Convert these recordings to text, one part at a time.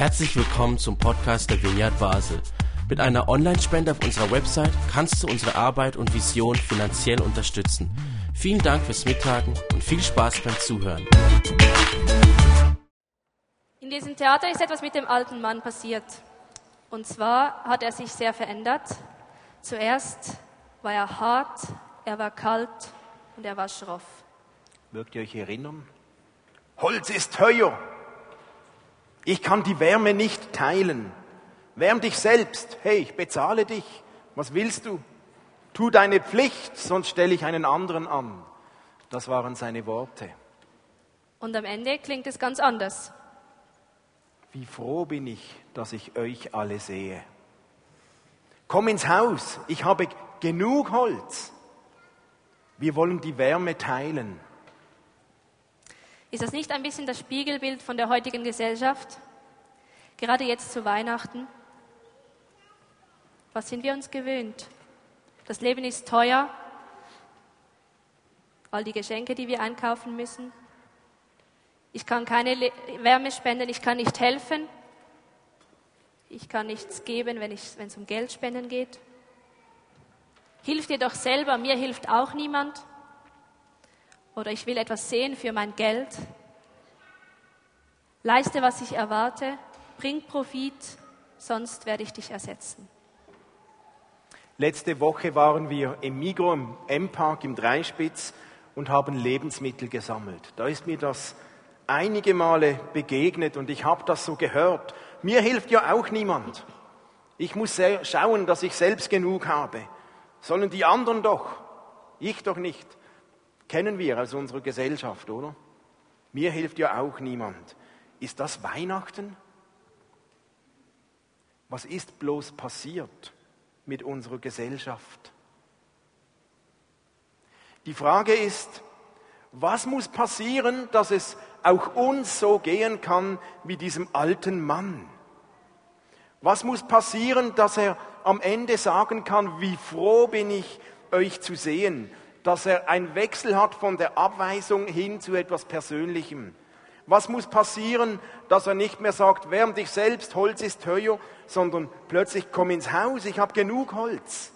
Herzlich willkommen zum Podcast der Vineyard Basel. Mit einer Online-Spende auf unserer Website kannst du unsere Arbeit und Vision finanziell unterstützen. Vielen Dank fürs Mittagen und viel Spaß beim Zuhören. In diesem Theater ist etwas mit dem alten Mann passiert. Und zwar hat er sich sehr verändert. Zuerst war er hart, er war kalt und er war schroff. Mögt ihr euch erinnern? Holz ist teuer. Ich kann die Wärme nicht teilen. Wärm dich selbst. Hey, ich bezahle dich. Was willst du? Tu deine Pflicht, sonst stelle ich einen anderen an. Das waren seine Worte. Und am Ende klingt es ganz anders. Wie froh bin ich, dass ich euch alle sehe. Komm ins Haus, ich habe genug Holz. Wir wollen die Wärme teilen. Ist das nicht ein bisschen das Spiegelbild von der heutigen Gesellschaft? Gerade jetzt zu Weihnachten. Was sind wir uns gewöhnt? Das Leben ist teuer. All die Geschenke, die wir einkaufen müssen. Ich kann keine Wärme spenden, ich kann nicht helfen. Ich kann nichts geben, wenn, wenn es um Geld spenden geht. Hilf dir doch selber, mir hilft auch niemand. Oder ich will etwas sehen für mein Geld. Leiste, was ich erwarte, bring Profit, sonst werde ich dich ersetzen. Letzte Woche waren wir im Migro, im M-Park, im Dreispitz und haben Lebensmittel gesammelt. Da ist mir das einige Male begegnet und ich habe das so gehört. Mir hilft ja auch niemand. Ich muss schauen, dass ich selbst genug habe. Sollen die anderen doch, ich doch nicht. Kennen wir aus unserer Gesellschaft, oder? Mir hilft ja auch niemand. Ist das Weihnachten? Was ist bloß passiert? mit unserer Gesellschaft. Die Frage ist, was muss passieren, dass es auch uns so gehen kann wie diesem alten Mann? Was muss passieren, dass er am Ende sagen kann, wie froh bin ich, euch zu sehen, dass er einen Wechsel hat von der Abweisung hin zu etwas Persönlichem? Was muss passieren, dass er nicht mehr sagt, wärm dich selbst, Holz ist teuer, sondern plötzlich komm ins Haus, ich habe genug Holz.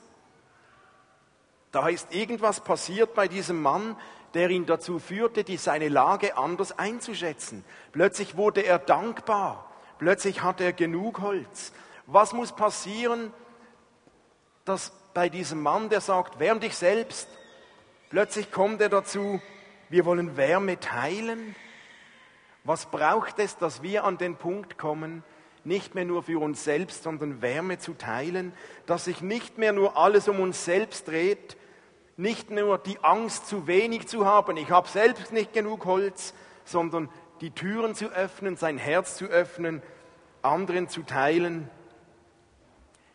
Da ist irgendwas passiert bei diesem Mann, der ihn dazu führte, die seine Lage anders einzuschätzen. Plötzlich wurde er dankbar. Plötzlich hatte er genug Holz. Was muss passieren, dass bei diesem Mann, der sagt, wärm dich selbst, plötzlich kommt er dazu, wir wollen Wärme teilen? Was braucht es, dass wir an den Punkt kommen, nicht mehr nur für uns selbst, sondern Wärme zu teilen, dass sich nicht mehr nur alles um uns selbst dreht, nicht nur die Angst, zu wenig zu haben, ich habe selbst nicht genug Holz, sondern die Türen zu öffnen, sein Herz zu öffnen, anderen zu teilen.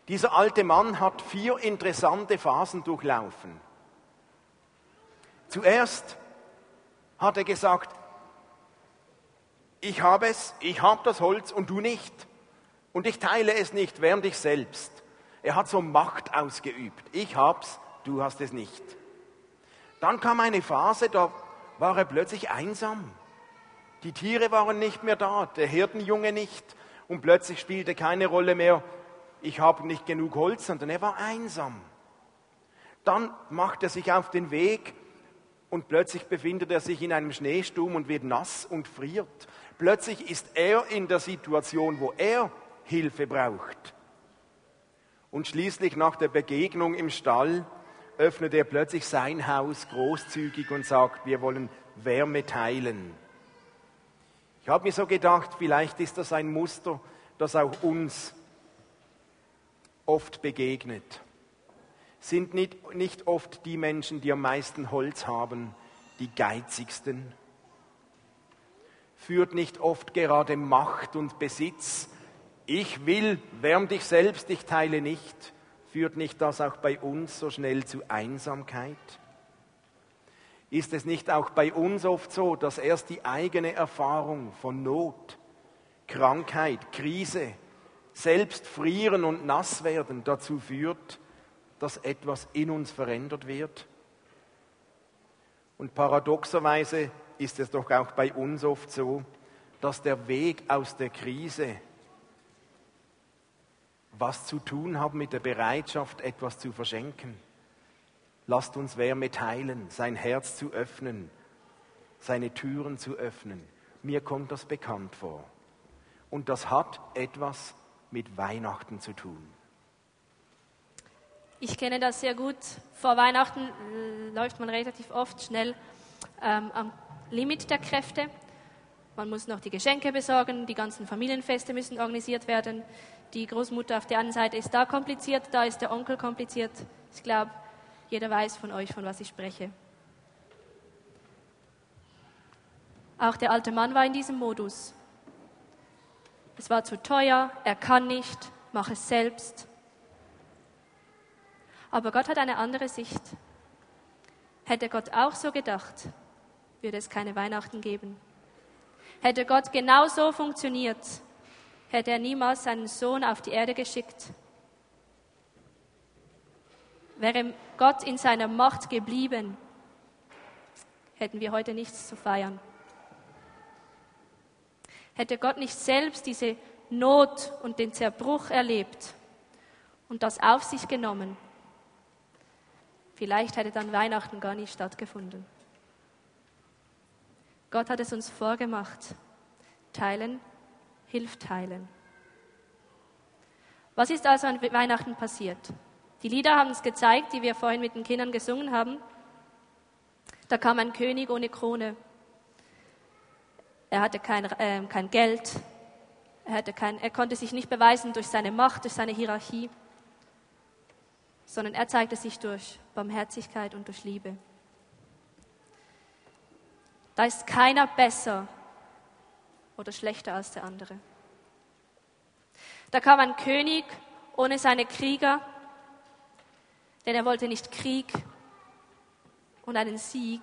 Dieser alte Mann hat vier interessante Phasen durchlaufen. Zuerst hat er gesagt, ich habe es, ich habe das Holz und du nicht. Und ich teile es nicht, während ich selbst. Er hat so Macht ausgeübt. Ich hab's, du hast es nicht. Dann kam eine Phase, da war er plötzlich einsam. Die Tiere waren nicht mehr da, der Hirtenjunge nicht. Und plötzlich spielte keine Rolle mehr, ich habe nicht genug Holz, sondern er war einsam. Dann macht er sich auf den Weg und plötzlich befindet er sich in einem Schneesturm und wird nass und friert. Plötzlich ist er in der Situation, wo er Hilfe braucht. Und schließlich nach der Begegnung im Stall öffnet er plötzlich sein Haus großzügig und sagt, wir wollen Wärme teilen. Ich habe mir so gedacht, vielleicht ist das ein Muster, das auch uns oft begegnet. Sind nicht, nicht oft die Menschen, die am meisten Holz haben, die geizigsten? führt nicht oft gerade Macht und Besitz. Ich will, wärm dich selbst, ich teile nicht. Führt nicht das auch bei uns so schnell zu Einsamkeit? Ist es nicht auch bei uns oft so, dass erst die eigene Erfahrung von Not, Krankheit, Krise, selbst frieren und nass werden dazu führt, dass etwas in uns verändert wird? Und paradoxerweise ist es doch auch bei uns oft so, dass der Weg aus der Krise was zu tun haben mit der Bereitschaft, etwas zu verschenken. Lasst uns Wärme teilen, sein Herz zu öffnen, seine Türen zu öffnen. Mir kommt das bekannt vor. Und das hat etwas mit Weihnachten zu tun. Ich kenne das sehr gut. Vor Weihnachten läuft man relativ oft schnell ähm, am Limit der Kräfte. Man muss noch die Geschenke besorgen, die ganzen Familienfeste müssen organisiert werden. Die Großmutter auf der anderen Seite ist da kompliziert, da ist der Onkel kompliziert. Ich glaube, jeder weiß von euch, von was ich spreche. Auch der alte Mann war in diesem Modus. Es war zu teuer, er kann nicht, mach es selbst. Aber Gott hat eine andere Sicht. Hätte Gott auch so gedacht, würde es keine Weihnachten geben. Hätte Gott genau so funktioniert, hätte er niemals seinen Sohn auf die Erde geschickt. Wäre Gott in seiner Macht geblieben, hätten wir heute nichts zu feiern. Hätte Gott nicht selbst diese Not und den Zerbruch erlebt und das auf sich genommen, vielleicht hätte dann Weihnachten gar nicht stattgefunden. Gott hat es uns vorgemacht. Teilen hilft teilen. Was ist also an Weihnachten passiert? Die Lieder haben es gezeigt, die wir vorhin mit den Kindern gesungen haben. Da kam ein König ohne Krone. Er hatte kein, äh, kein Geld. Er, hatte kein, er konnte sich nicht beweisen durch seine Macht, durch seine Hierarchie, sondern er zeigte sich durch Barmherzigkeit und durch Liebe. Da ist keiner besser oder schlechter als der andere. Da kam ein König ohne seine Krieger, denn er wollte nicht Krieg und einen Sieg.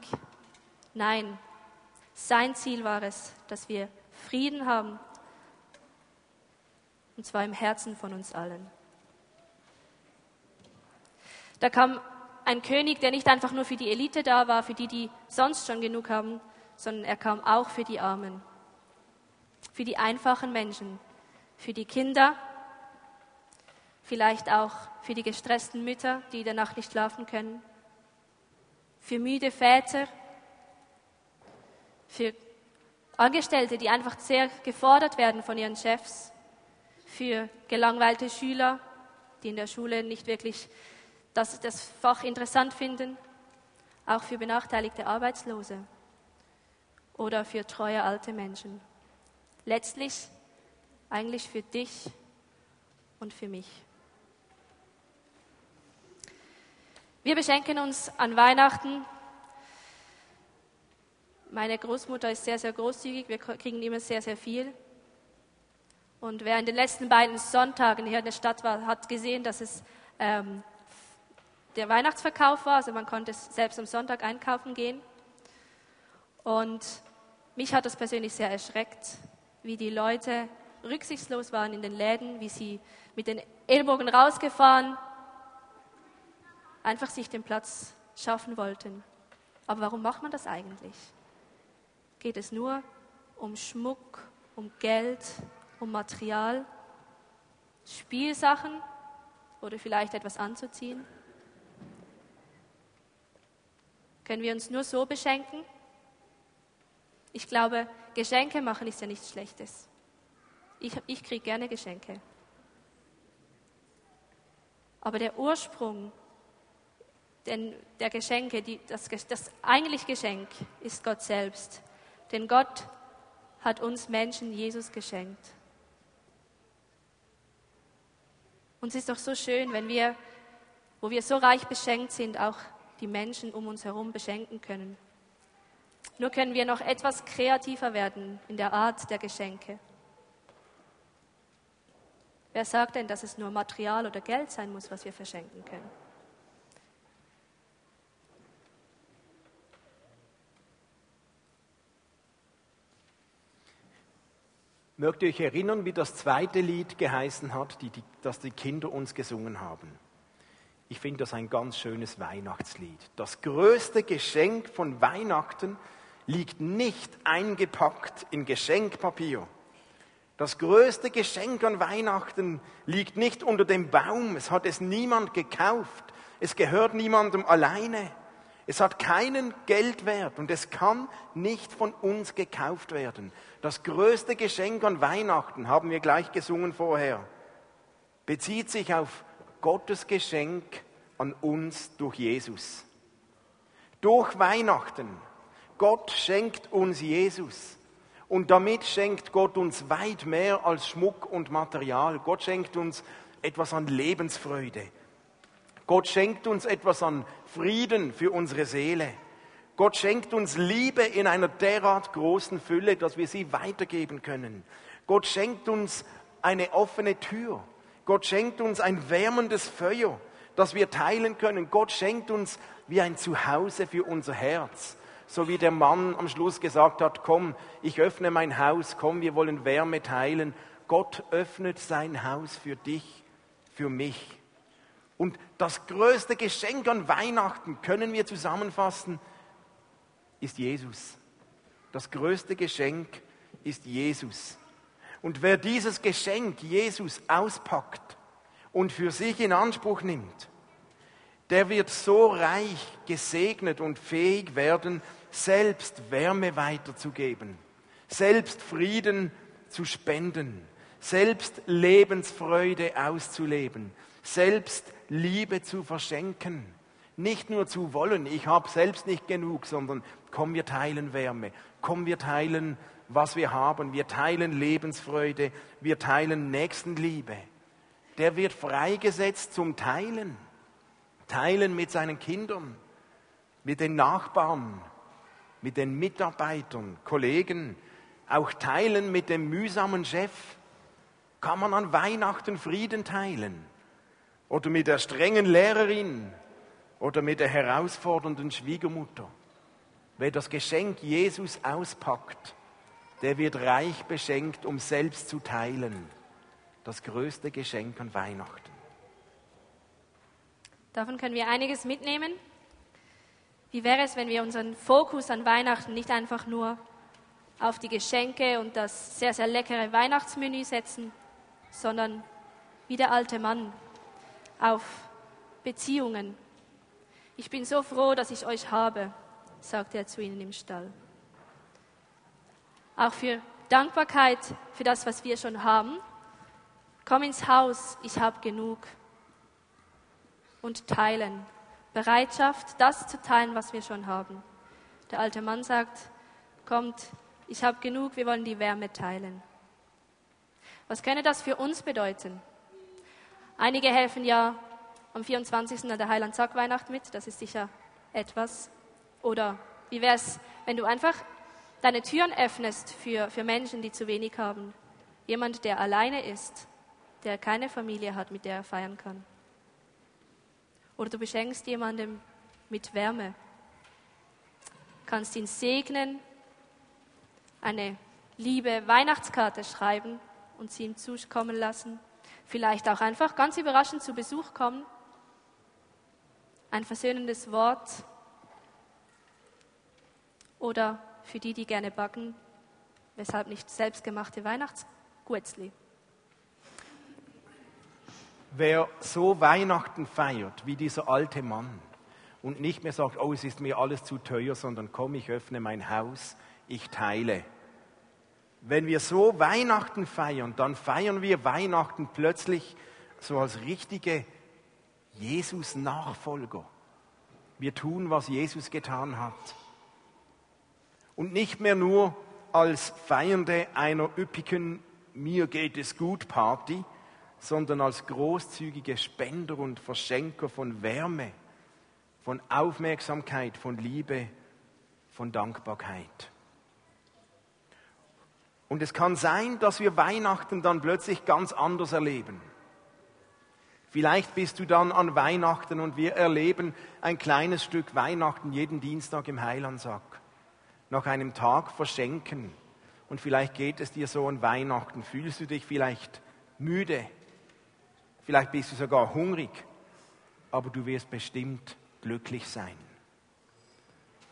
Nein, sein Ziel war es, dass wir Frieden haben, und zwar im Herzen von uns allen. Da kam ein König, der nicht einfach nur für die Elite da war, für die, die sonst schon genug haben, sondern er kam auch für die Armen, für die einfachen Menschen, für die Kinder, vielleicht auch für die gestressten Mütter, die in der Nacht nicht schlafen können, für müde Väter, für Angestellte, die einfach sehr gefordert werden von ihren Chefs, für gelangweilte Schüler, die in der Schule nicht wirklich das, das Fach interessant finden, auch für benachteiligte Arbeitslose oder für treue alte Menschen. Letztlich eigentlich für dich und für mich. Wir beschenken uns an Weihnachten meine Großmutter ist sehr, sehr großzügig. Wir kriegen immer sehr, sehr viel. Und wer in den letzten beiden Sonntagen hier in der Stadt war, hat gesehen, dass es ähm, der Weihnachtsverkauf war. Also man konnte selbst am Sonntag einkaufen gehen. Und mich hat das persönlich sehr erschreckt, wie die Leute rücksichtslos waren in den Läden, wie sie mit den Ellbogen rausgefahren, einfach sich den Platz schaffen wollten. Aber warum macht man das eigentlich? geht es nur um Schmuck, um Geld, um Material, Spielsachen oder vielleicht etwas anzuziehen? Können wir uns nur so beschenken? Ich glaube, Geschenke machen ist ja nichts Schlechtes. Ich, ich kriege gerne Geschenke. Aber der Ursprung der Geschenke, die, das, das eigentlich Geschenk, ist Gott selbst. Denn Gott hat uns Menschen Jesus geschenkt. Und es ist doch so schön, wenn wir, wo wir so reich beschenkt sind, auch die Menschen um uns herum beschenken können. Nur können wir noch etwas kreativer werden in der Art der Geschenke. Wer sagt denn, dass es nur Material oder Geld sein muss, was wir verschenken können? Mögt ihr euch erinnern, wie das zweite Lied geheißen hat, die, die, das die Kinder uns gesungen haben? Ich finde das ein ganz schönes Weihnachtslied. Das größte Geschenk von Weihnachten liegt nicht eingepackt in Geschenkpapier. Das größte Geschenk an Weihnachten liegt nicht unter dem Baum. Es hat es niemand gekauft. Es gehört niemandem alleine. Es hat keinen Geldwert und es kann nicht von uns gekauft werden. Das größte Geschenk an Weihnachten, haben wir gleich gesungen vorher, bezieht sich auf Gottes Geschenk an uns durch Jesus. Durch Weihnachten. Gott schenkt uns Jesus. Und damit schenkt Gott uns weit mehr als Schmuck und Material. Gott schenkt uns etwas an Lebensfreude. Gott schenkt uns etwas an Frieden für unsere Seele. Gott schenkt uns Liebe in einer derart großen Fülle, dass wir sie weitergeben können. Gott schenkt uns eine offene Tür. Gott schenkt uns ein wärmendes Feuer, das wir teilen können. Gott schenkt uns wie ein Zuhause für unser Herz so wie der Mann am Schluss gesagt hat, komm, ich öffne mein Haus, komm, wir wollen Wärme teilen. Gott öffnet sein Haus für dich, für mich. Und das größte Geschenk an Weihnachten, können wir zusammenfassen, ist Jesus. Das größte Geschenk ist Jesus. Und wer dieses Geschenk Jesus auspackt und für sich in Anspruch nimmt, der wird so reich gesegnet und fähig werden, selbst Wärme weiterzugeben, selbst Frieden zu spenden, selbst Lebensfreude auszuleben, selbst Liebe zu verschenken. Nicht nur zu wollen, ich habe selbst nicht genug, sondern komm, wir teilen Wärme, komm, wir teilen, was wir haben, wir teilen Lebensfreude, wir teilen Nächstenliebe. Der wird freigesetzt zum Teilen. Teilen mit seinen Kindern, mit den Nachbarn, mit den Mitarbeitern, Kollegen, auch teilen mit dem mühsamen Chef. Kann man an Weihnachten Frieden teilen? Oder mit der strengen Lehrerin? Oder mit der herausfordernden Schwiegermutter? Wer das Geschenk Jesus auspackt, der wird reich beschenkt, um selbst zu teilen. Das größte Geschenk an Weihnachten. Davon können wir einiges mitnehmen. Wie wäre es, wenn wir unseren Fokus an Weihnachten nicht einfach nur auf die Geschenke und das sehr, sehr leckere Weihnachtsmenü setzen, sondern wie der alte Mann auf Beziehungen. Ich bin so froh, dass ich euch habe, sagte er zu ihnen im Stall. Auch für Dankbarkeit für das, was wir schon haben. Komm ins Haus, ich habe genug und teilen. Bereitschaft, das zu teilen, was wir schon haben. Der alte Mann sagt, kommt, ich habe genug, wir wollen die Wärme teilen. Was könnte das für uns bedeuten? Einige helfen ja am 24. an der Heiland Sack Weihnacht mit, das ist sicher etwas. Oder wie wäre es, wenn du einfach deine Türen öffnest für, für Menschen, die zu wenig haben? Jemand, der alleine ist, der keine Familie hat, mit der er feiern kann. Oder du beschenkst jemandem mit Wärme. Kannst ihn segnen, eine liebe Weihnachtskarte schreiben und sie ihm zukommen lassen. Vielleicht auch einfach ganz überraschend zu Besuch kommen. Ein versöhnendes Wort. Oder für die, die gerne backen, weshalb nicht selbstgemachte Weihnachtsguetzli. Wer so Weihnachten feiert wie dieser alte Mann und nicht mehr sagt, oh, es ist mir alles zu teuer, sondern komm, ich öffne mein Haus, ich teile. Wenn wir so Weihnachten feiern, dann feiern wir Weihnachten plötzlich so als richtige Jesus-Nachfolger. Wir tun, was Jesus getan hat. Und nicht mehr nur als Feiernde einer üppigen Mir geht es gut Party, sondern als großzügige Spender und Verschenker von Wärme, von Aufmerksamkeit, von Liebe, von Dankbarkeit. Und es kann sein, dass wir Weihnachten dann plötzlich ganz anders erleben. Vielleicht bist du dann an Weihnachten und wir erleben ein kleines Stück Weihnachten jeden Dienstag im Heilandsack. Nach einem Tag verschenken. Und vielleicht geht es dir so an Weihnachten. Fühlst du dich vielleicht müde, Vielleicht bist du sogar hungrig, aber du wirst bestimmt glücklich sein.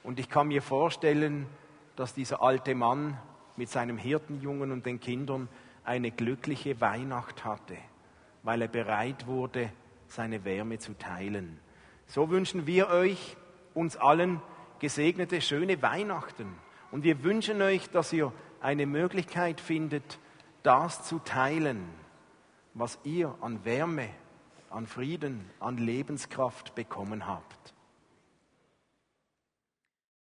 Und ich kann mir vorstellen, dass dieser alte Mann mit seinem Hirtenjungen und den Kindern eine glückliche Weihnacht hatte, weil er bereit wurde, seine Wärme zu teilen. So wünschen wir euch, uns allen, gesegnete, schöne Weihnachten. Und wir wünschen euch, dass ihr eine Möglichkeit findet, das zu teilen, was ihr an Wärme, an Frieden, an Lebenskraft bekommen habt.